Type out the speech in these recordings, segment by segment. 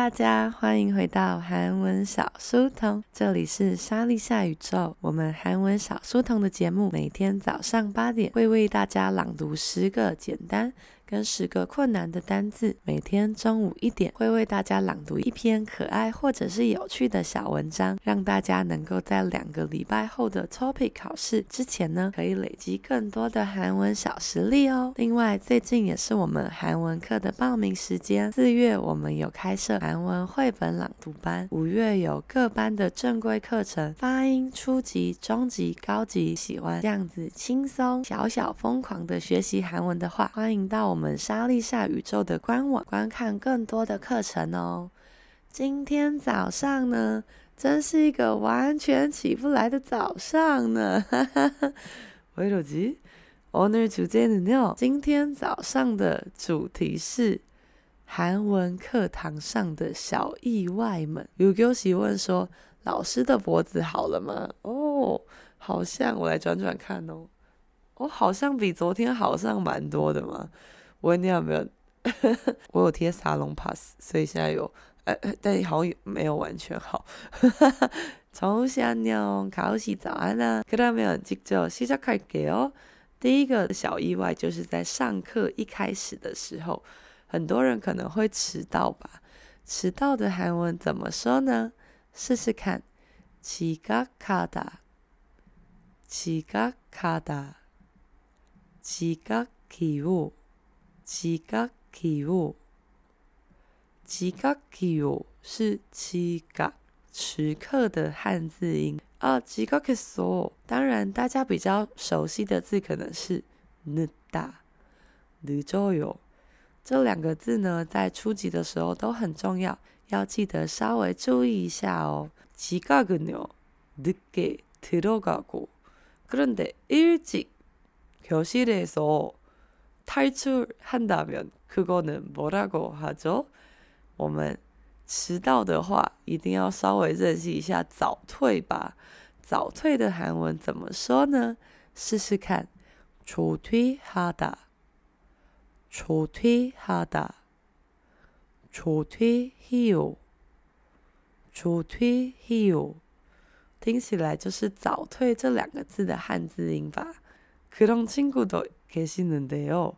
大家，欢迎回到韩文小书童，这里是莎莉夏宇宙。我们韩文小书童的节目，每天早上八点会为大家朗读十个简单跟十个困难的单字，每天中午一点会为大家朗读一篇可爱或者是有趣的小文章，让大家能够在两个礼拜后的 topic 考试之前呢，可以累积更多的韩文小实力哦。另外，最近也是我们韩文课的报名时间，四月我们有开设韩文绘本朗读班，五月有各班的正规课程，发音初级、中级、高级，喜欢这样子轻松、小小疯狂的学习韩文的话，欢迎到我们。我们莎莉夏宇宙的官网观看更多的课程哦。今天早上呢，真是一个完全起不来的早上呢。为什么？오늘주제는요。今天早上的主题是韩文课堂上的小意外们。有교시问说：“老师的脖子好了吗？”哦，好像我来转转看哦。我、哦、好像比昨天好上蛮多的嘛。 我问你有没有？我有贴沙龙 pass，所以现在有，呃，但好像没有完全好。早安妞，考试早安啊！그러면직접시작할게요。第一个小意外就是在上课一开始的时候，很多人可能会迟到吧？迟到的韩文怎么说呢？试试看，지각하다，지각하다，지각해요。 지각해요，지각해요是지각时刻的汉字音啊。지각했어，当然大家比较熟悉的字可能是늦다、늦어요。这两个字呢，在初级的时候都很重要，要记得稍微注意一下哦。지각은요늦게들어가고그런데일찍교실에서 탈출한다면 그거는 뭐라고 하죠? 我们迟到的话，一定要稍微认识一下早退吧。早退的韩文怎么说呢？试试看，초퇴하다，초퇴하다，초퇴해요，초퇴해요。听起来就是早退这两个字的汉字音吧。그런친구도 계시는데요.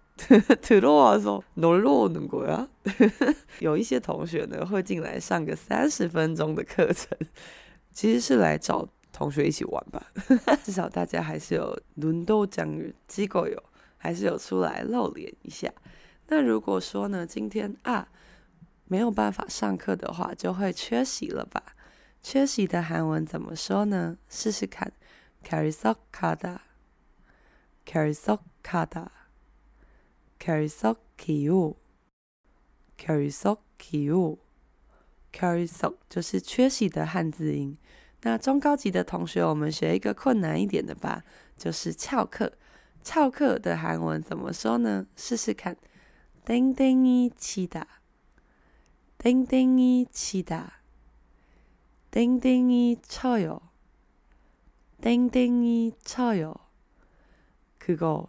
들어와서 놀러 오는 거야? 有一些同学呢会进来上个三十分钟的课程，其实是来找同学一起玩吧。至少大家还是有轮到讲机构有，还是有出来露脸一下。那如果说呢，今天啊没有办法上课的话，就会缺席了吧？缺席的韩文怎么说呢？试试看，결석하다。 결석하다, 결석해요, 결석해요, 결석 就是缺席的汉字音。那中高级的同学，我们学一个困难一点的吧，就是翘课。翘课的韩文怎么说呢？试试看，땡땡이치다， 땡땡이치다， 땡땡이쳐 요， 땡땡이쳐요。 그거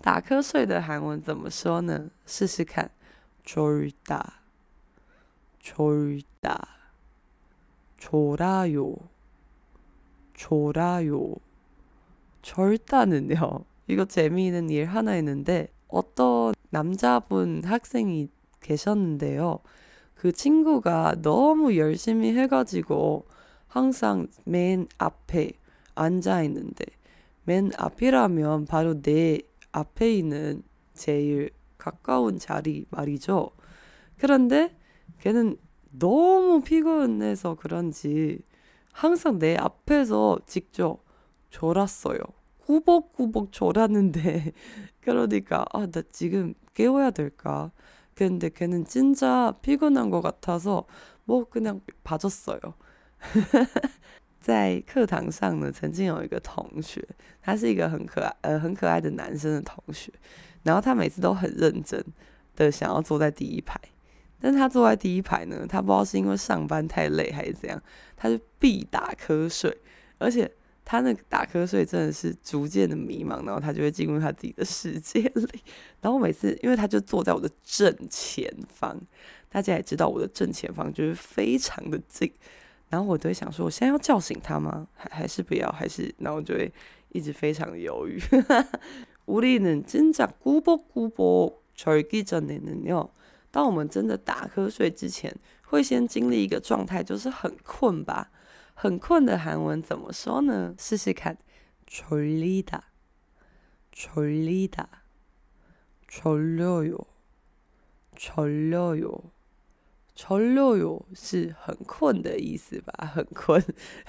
打瞌睡的韩文怎么说呢？试试看，졸 다， 졸 다， 졸아 요， 졸아 요， 졸다는요이거재미있는일하나있는데어떤남자분학생이계셨는데요그친구가너무열심히해가지고 항상 맨 앞에 앉아 있는데 맨 앞이라면 바로 내 앞에 있는 제일 가까운 자리 말이죠. 그런데 걔는 너무 피곤해서 그런지 항상 내 앞에서 직접 졸았어요. 꾸벅꾸벅 졸았는데 그러니까 아 나 지금 깨워야 될까? 근데 걔는 진짜 피곤한 것 같아서 뭐 그냥 봐줬어요. 在课堂上呢，曾经有一个同学，他是一个很可爱呃很可爱的男生的同学，然后他每次都很认真的想要坐在第一排，但他坐在第一排呢，他不知道是因为上班太累还是怎样，他就必打瞌睡，而且。他那个打瞌睡真的是逐渐的迷茫，然后他就会进入他自己的世界里。然后每次，因为他就坐在我的正前方，大家也知道我的正前方就是非常的近。然后我都会想说，我现在要叫醒他吗？还还是不要？还是？然后我就会一直非常的犹豫。우리는진짜꾸벅꾸벅졸기전에는요，当我们真的打瞌睡之前，会先经历一个状态，就是很困吧。很困的韩文怎么说呢？试试看，졸리다졸리다졸려요졸려요 졸려요是很困的意思吧？很困。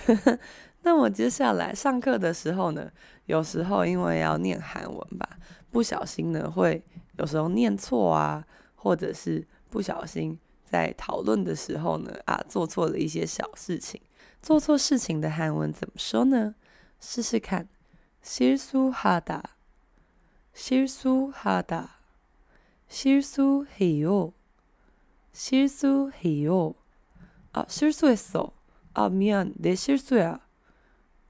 那么接下来上课的时候呢，有时候因为要念韩文吧，不小心呢会有时候念错啊，或者是不小心在讨论的时候呢啊做错了一些小事情。做错事情的韩文怎么说呢？试试看，실수하다，실수하다，실수해요， 실수해요。啊，실수했어。啊，미안내실수야。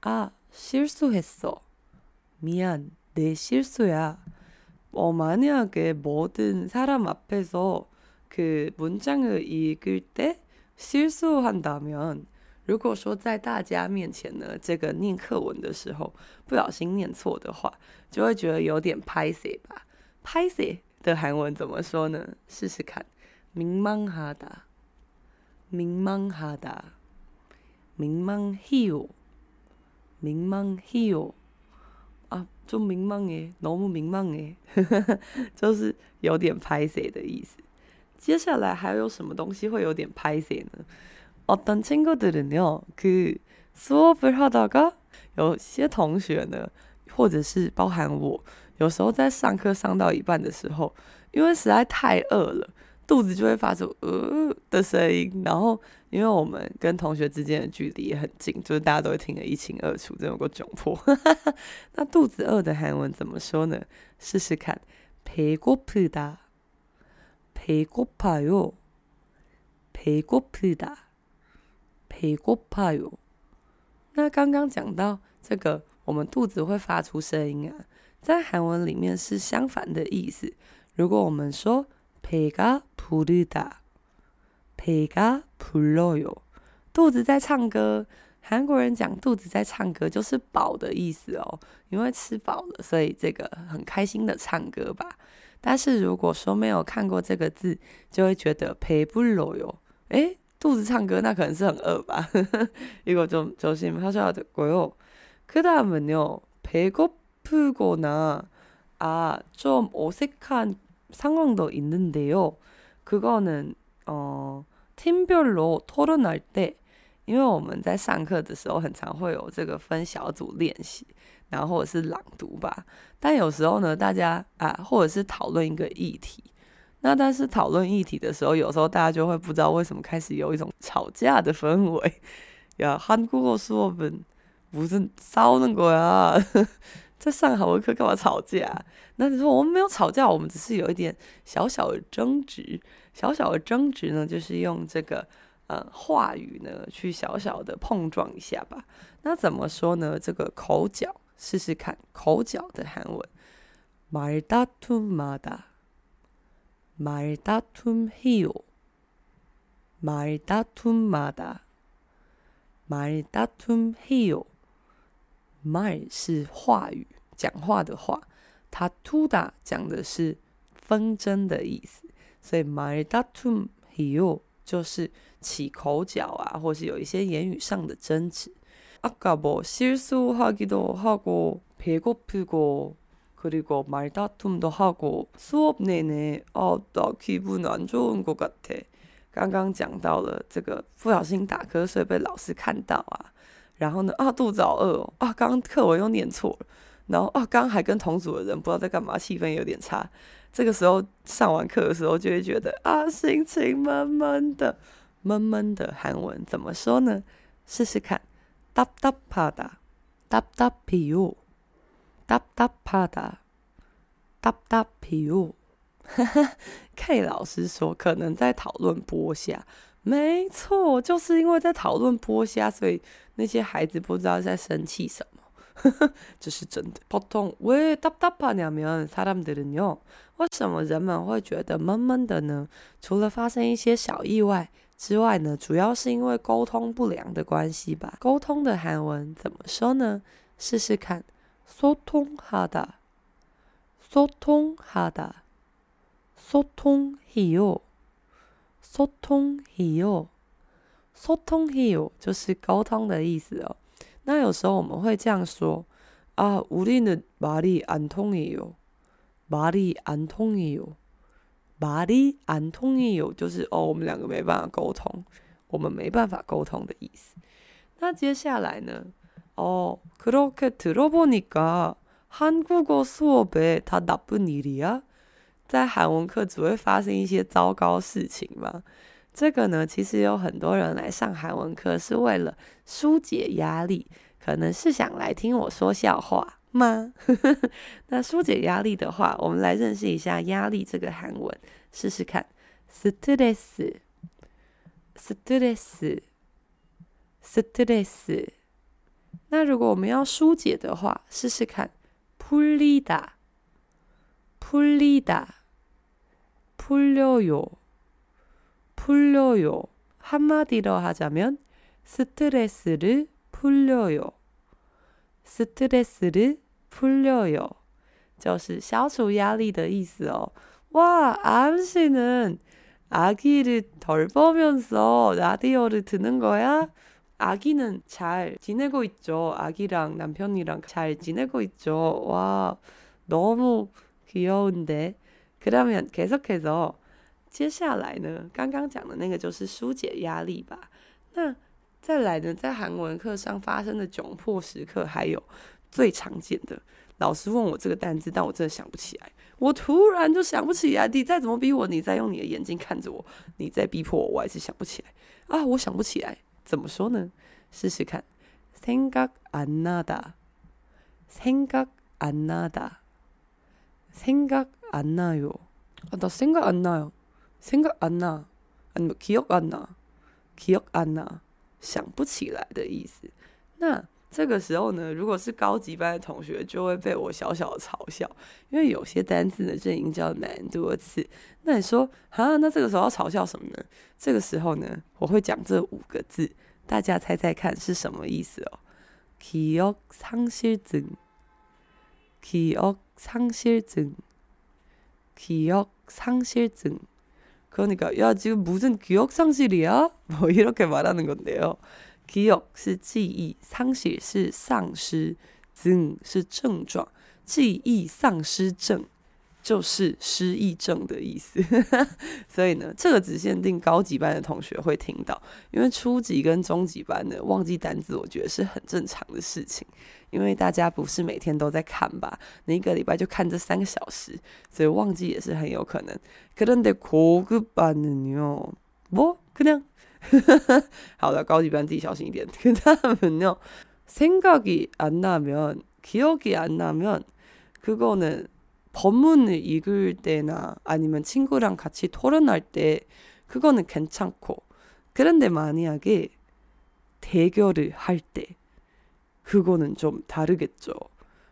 啊，실수했어。미안내실수야。어만약에모든사람앞에서그문장을읽을때실수한다면如果说在大家面前呢，这个念课文的时候不小心念错的话，就会觉得有点歹势吧？歹势的韩文怎么说呢？试试看， 민망하다，민망하다，민망해요민망해요啊，就민망해너무민망해就是有点歹势的意思。接下来还有什么东西会有点歹势呢？어떤친구들은요그수업을하다가有些同学呢，或者是包含我，有时候在上课上到一半的时候，因为实在太饿了， 肚子就会发出呃的声音。然后，因为我们跟同学之间的距离也很近，就是大家都会听得一清二楚，真有够窘迫。那肚子饿的韩文怎么说呢？试试看，배고프다배고파요배고프다 배고파요。那刚刚讲到这个，我们肚子会发出声音啊，在韩文里面是相反的意思。如果我们说 배가부르다배가불러요，肚子在唱歌。韩国人讲肚子在唱歌就是饱的意思哦，因为吃饱了，所以这个很开心的唱歌吧。但是如果说没有看过这个字，就会觉得배불러요，诶。肚子唱歌，那可能是很饿吧。一个좀 조심하셔야 되고요。그 다음은요, 배고프거나 아, 좀 어색한 상황도 있는데요. 그거는 어, 팀별로 토론할 때, 因为我们在上课的时候，很常会有这个分小组练习，然后或者是朗读吧。但有时候呢，大家啊，或者是讨论一个议题。那但是讨论议题的时候，有时候大家就会不知道为什么开始有一种吵架的氛围。呀，韩国수업은무슨싸우는거야 在上韩文课干嘛吵架？那你说我们没有吵架，我们只是有一点小小的争执。小小的争执呢，就是用这个呃话语呢去小小的碰撞一下吧。那怎么说呢？这个口角，试试看口角的韩文，말다툼마다。 말다툼해요말다툼마다말다툼해요 말是话语，讲话的话。다투다讲的是纷争的意思，所以말다툼해요就是 起口角啊，或是有一些言语上的争执。아까뭐실수하기도하고배고프고그리고말다툼도하고수업내내아나기분안좋은것같아刚刚讲到了这个不小心打瞌睡被老师看到啊， 然后呢啊肚子好饿哦啊，刚刚课文又念错了，然后啊刚刚还跟同组的人不知道在干嘛，气氛有点差。这个时候上完课的时候就会觉得啊心情闷闷的，闷闷的韩文怎么说呢？试试看，답답하다답답해요답답하다답답해요 哈哈，K 老师说可能在讨论剥虾， 没错，就是因为在讨论剥虾，所以那些孩子不知道在生气什么。呵呵，这是真的。보통왜답답하냐면사람들은요，为什么人们会觉得闷闷的呢？除了发生一些小意外之外呢，主要是因为沟通不良的关系吧。沟通的韩文怎么说呢？试试看，소통하다，소통하다。 소통해요 소통해요소통해요就是沟通的意思哦。那有时候我们会这样说啊，우리는말이안통해요말이안통해요말이안통해요就是哦，我们两个没办法沟通，我们没办法沟通的意思。那接下来呢？哦，그렇게들어보니까한국어수업에다나쁜일이야 在韩文课只会发生一些糟糕事情吗？这个呢，其实有很多人来上韩文课是为了纾解压力，可能是想来听我说笑话吗？那纾解压力的话，我们来认识一下压力这个韩文，试试看。스트레스，스트레스，스트레스。那如果我们要纾解的话，试试看。풀리다，풀리다。 풀려요, 풀려요. 한마디로 하자면 스트레스를 풀려요. 스트레스를 풀려요. 就是消除压力的意思哦。와, 아은 씨는 아기를 돌보면서 라디오를 듣는 거야? 아기는 잘 지내고 있죠. 아기랑 남편이랑 잘 지내고 있죠. 와, 너무 귀여운데. 그러면 계속해서 接下来呢，刚刚讲的那个就是纾解压力吧。那再来呢，在韩文课上发生的窘迫时刻，还有最常见的，老师问我这个单字，但我真的想不起来。我突然就想不起来，你再怎么逼我，你再用你的眼睛看着我，你再逼迫我，我还是想不起来啊！我想不起来，怎么说呢？试试看，생각안나다생각안나다 생각 안 나요. 아, 나 생각 안 나요. 생각 안 나. 아니면 기억 안 나. 기억 안 나. 想不起来的意思。那这个时候呢，如果是高级班的同学，就会被我小小的嘲笑，因为有些单字呢就已经叫蛮多次。那你说啊，那这个时候要嘲笑什么呢？这个时候呢，我会讲这五个字，大家猜猜看是什么意思哦。记忆丧失症。记忆 丧失症。 기억 상실증. 그러니까 야 지금 무슨 기억 상실이야? 뭐 이렇게 말하는 건데요. 기억 是记忆, 상실 是丧失,증是症状,记忆丧失症。就是失忆症的意思，所以呢，这个只限定高级班的同学会听到，因为初级跟中级班的忘记单字，我觉得是很正常的事情， 因为大家不是每天都在看吧，你一个礼拜就看这三个小时，所以忘记也是很有可能。可能得고급반은요뭐그냥好了，高级班自己小心一点。그다음은요생각이안나면기억이안나면그거는 법문을 읽을 때나 아니면 친구랑 같이 토론할 때 그거는 괜찮고 그런데 만약에 대결을 할 때 그거는 좀 다르겠죠.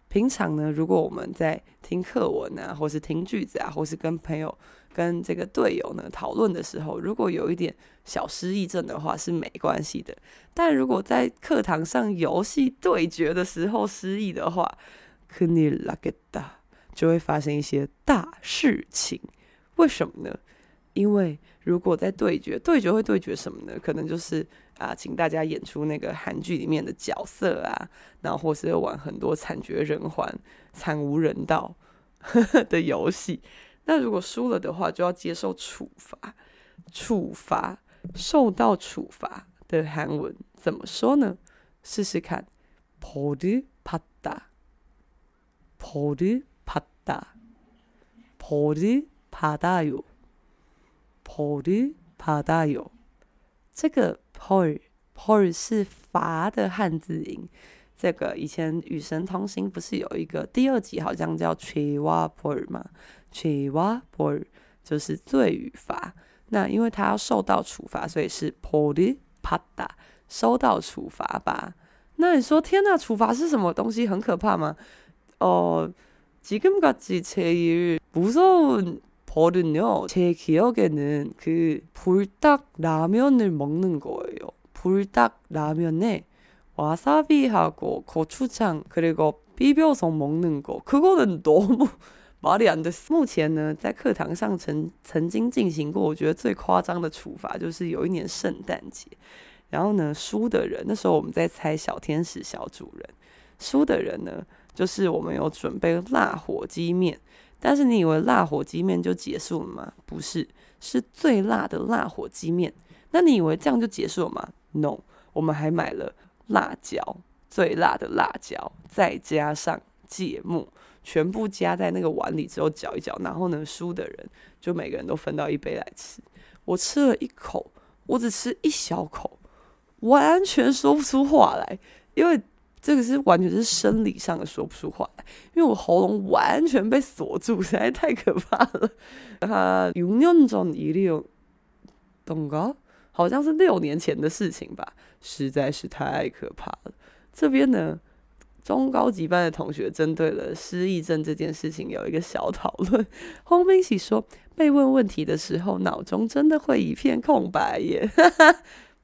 平常呢，如果我们在听课文啊，或是听句子啊，或是跟朋友跟这个队友呢讨论的时候，如果有一点小失忆症的话是没关系的。但如果在课堂上游戏对决的时候失忆的话，可能拉给大就会发生一些大事情。为什么呢？ 因为如果在对决，对决会对决什么呢？可能就是啊，请大家演出那个韩剧里面的角色啊，然后或是玩很多惨绝人寰、惨无人道呵呵的游戏。那如果输了的话，就要接受处罚。处罚，受到处罚的韩文怎么说呢？试试看，벌을받다，벌을받다，벌을받아요。 벌을받아요，这个벌 벌是罚的汉字音。这个以前《与神同行》不是有一个第二集，好像叫죄와벌吗？죄와벌就是罪与罚。那因为他要受到处罚，所以是벌을받다，受到处罚吧。那你说天呐，处罚是什么东西？很可怕吗？哦，지금까지제일무서운 벌은요, 제 기억에는 그 불닭 라면을 먹는 거예요. 불닭 라면에 와사비하고 고추장 그리고 비벼서 먹는 거. 그거는 너무 말이 안 됐어. 目前呢，在课堂上曾曾经进行过，我觉得最夸张的处罚就是有一年圣诞节，然后呢，输的人，那时候我们在猜小天使小主人，输的人呢，就是我们有准备辣火鸡面。 但是你以为辣火鸡面就结束了吗？不是，是最辣的辣火鸡面。那你以为这样就结束了吗？No，我们还买了辣椒，最辣的辣椒，再加上芥末，全部加在那个碗里之后搅一搅。然后呢，输的人就每个人都分到一杯来吃。我吃了一口，我只吃一小口，完全说不出话来，因为。这个是完全是生理上的说不出话来，因为我喉咙完全被锁住，实在太可怕了。他6年전일이었던가，好像是六年前的事情吧，实在是太可怕了。这边呢，中高级班的同学针对了失忆症这件事情有一个小讨论。홍빈씨说，被问问题的时候，脑中真的会一片空白耶。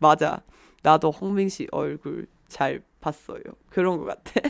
맞아나도홍빈씨얼굴잘 봤어요. 그런 것 같아.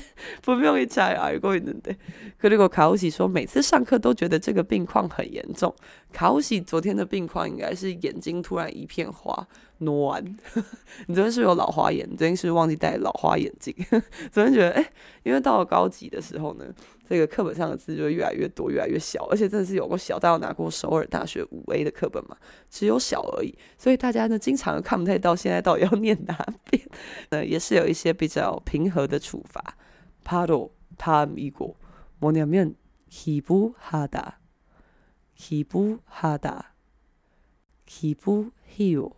분명히 잘 알고 있는데. 그리고 가오시 说每次上课都觉得这个病况很严重。가오시 昨天的病况应该是眼睛突然一片花。 暖，你昨天是不是有老花眼？你昨天是不是忘记戴老花眼镜？昨天觉得，哎、欸，因为到了高级的时候呢，这个课本上的字就会越来越多，越来越小，而且真的是有过小。大家有拿过首尔大学五 A 的课本嘛？只有小而已，所以大家呢经常看不太到现在到底要念哪边。呃，也是有一些比较平和的处罚。파도탐이고뭐냐면기부하다기부하다기부해요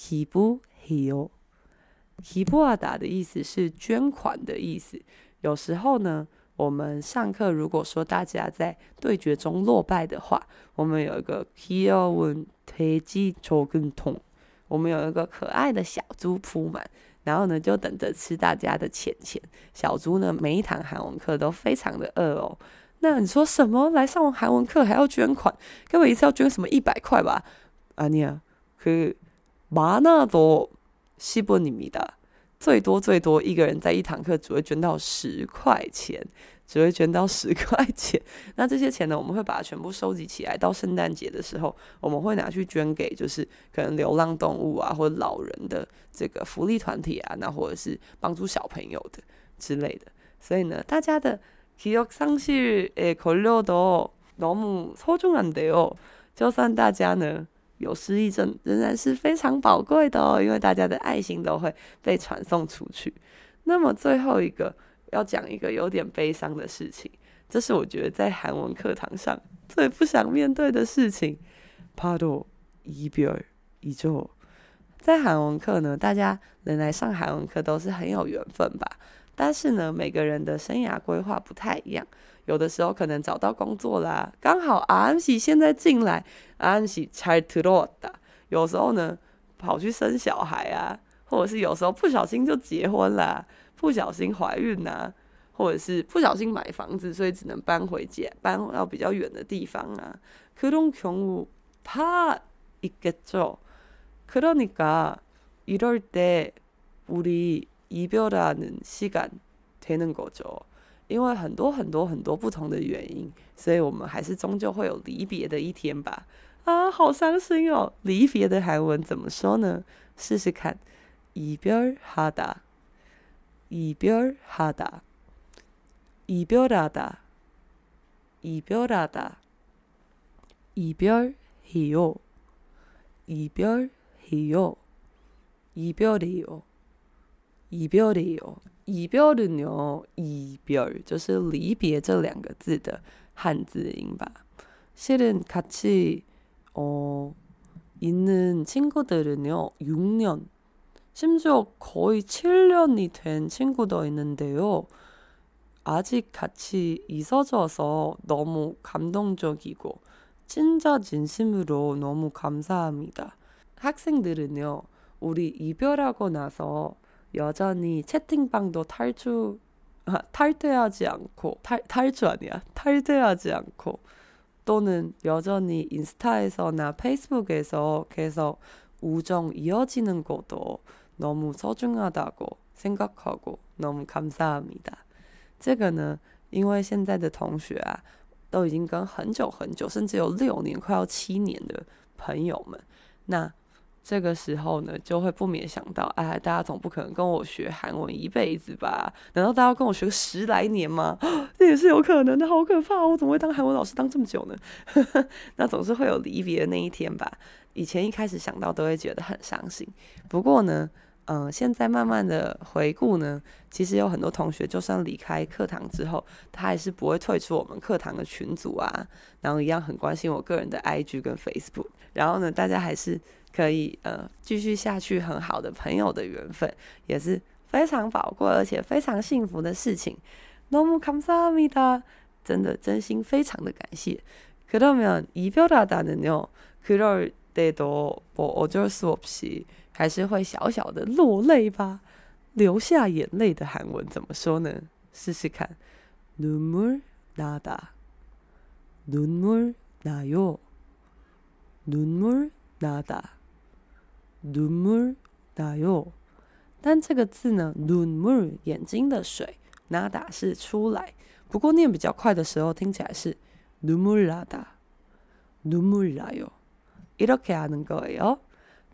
기부해요기부하다的意思是捐款的意思。有时候呢，我们上课如果说大家在对决中落败的话，我们有一个귀여운돼지저금통，我们有一个可爱的小猪扑满，然后呢就等着吃大家的钱钱。小猪呢每一堂韩文课都非常的饿哦。那你说什么？来上完韩文课还要捐款？各位一次要捐什么一百块吧？啊你啊，可。 많아도10원입니다。最多最多一个人在一堂课只会捐到十块钱，只会捐到十块钱。那这些钱呢，我们会把它全部收集起来，到圣诞节的时候，我们会拿去捐给就是可能流浪动物啊，或者老人的这个福利团体啊，那或者是帮助小朋友的之类的。所以呢，大家的记忆丧失诶，걸려도너무소중한데요。就算大家呢。 有失忆症仍然是非常宝贵的哦，因为大家的爱心都会被传送出去。那么最后一个要讲一个有点悲伤的事情，这是我觉得在韩文课堂上最不想面对的事情。파도이별이죠。在韩文课呢，大家能来上韩文课都是很有缘分吧？ 但是呢，每个人的生涯规划不太一样。有的时候可能找到工作啦，刚好安喜现在进来，安喜才들어왔다。有时候呢，跑去生小孩啊，或者是有时候不小心就结婚啦，不小心怀孕啊，或者是不小心买房子，所以只能搬回家，搬到比较远的地方啊。그런경우다있겠죠그러니까이럴때우리 이별하는시간되는거죠因为很多很多很多不同的原因，所以我们还是终究会有离别的一天吧。 啊，好伤心哦！离别的韩文怎么说呢？试试看，이별하다，이별하 다， 이별하다， 이별하다， 이별해요， 이별해요， 이별해요， 이별해요。이별은요，이별就是离别这两个字的汉字音吧。실은같이어있는친구들은요6년심지어거의7년이된친구도있는데요아직같이있어줘서너무감동적이고진짜진심으로너무감사합니다 학생들은요우리이별하고나서 여전히채팅방도탈출아탈퇴하지않고탈탈출아니야탈퇴하지않고 또는 여전히 인스타에서나 페이스북에서 계속 우정 이어지는 것도 너무 소중하다고 생각하고 너무 감사합니다. 这个呢，因为现在的同学啊，都已经跟很久很久，甚至有六年，快要七年的朋友们，那。 这个时候呢，就会不免想到，哎，大家总不可能跟我学韩文一辈子吧？难道大家要跟我学个十来年吗？这也是有可能的，好可怕！我怎么会当韩文老师当这么久呢？那总是会有离别的那一天吧？以前一开始想到都会觉得很伤心，不过呢，嗯、呃，现在慢慢的回顾呢，其实有很多同学就算离开课堂之后，他还是不会退出我们课堂的群组啊，然后一样很关心我个人的 IG 跟 Facebook，然后呢，大家还是。可以呃继续下去很好的朋友的缘分也是非常宝贵而且非常幸福的事情。너무감사합니다，真的真心非常的感谢。그러면이별하다는요그럴때도뭐어쩔수없이 还是会小小的落泪吧，流下眼泪的韩文怎么说呢？试试看，눈물나다눈물나요눈물나다 눈물나요，但这个字呢，눈물眼睛的水，나다是出来。不过念比较快的时候，听起来是눈물나다눈물나요이렇게하는거예요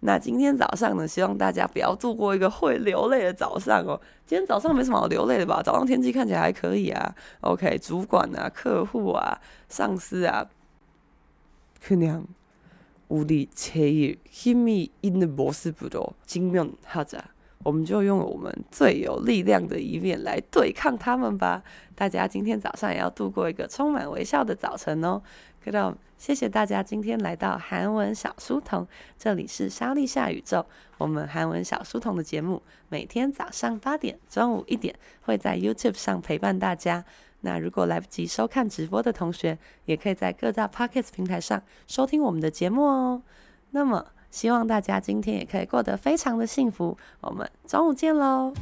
那今天早上呢，希望大家不要度过一个会流泪的早上哦。今天早上没什么好流泪的吧？早上天气看起来还可以啊。OK，主管啊、客户啊、上司啊，그냥우리제일힘이있는모습으로직면하자 我们就用我们最有力量的一面来对抗他们吧！大家今天早上也要度过一个充满微笑的早晨哦。그럼谢谢大家今天来到韩文小书童，这里是莎莉夏宇宙。我们韩文小书童的节目每天早上八点、中午一点会在 YouTube 上陪伴大家。那如果来不及收看直播的同学，也可以在各大 Podcast 平台上收听我们的节目哦。那么。希望大家今天也可以过得非常的幸福。我们中午见喽！